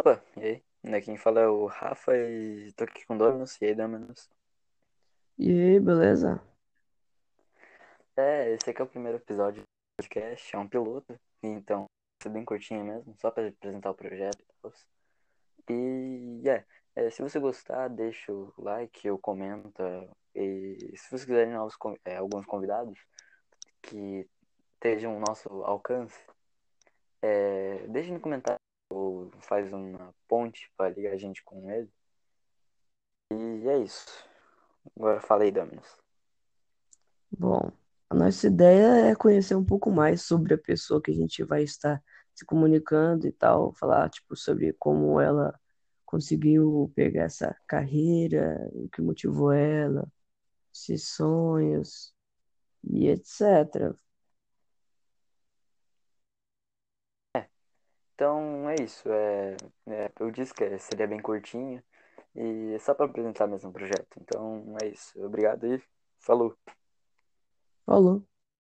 Opa, e aí? Né, quem fala é o Rafa e tô aqui com o Dominus. E aí, Dominus? E aí, beleza? É, esse aqui é o primeiro episódio do podcast, é um piloto, então vai ser bem curtinho mesmo, só pra apresentar o projeto e tal. E, é, é, se você gostar, deixa o like ou comenta. E se você quiserem novos, é, alguns convidados que estejam ao nosso alcance, é, deixe no comentário faz uma ponte pra ligar a gente com ele. E é isso. Agora falei, Dominus. Bom, a nossa ideia é conhecer um pouco mais sobre a pessoa que a gente vai estar se comunicando e tal, falar, tipo, sobre como ela conseguiu pegar essa carreira, o que motivou ela, esses sonhos e etc. Então é isso. É, é, eu disse que seria bem curtinho e é só para apresentar mesmo o projeto. Então é isso. Obrigado e falou. Falou.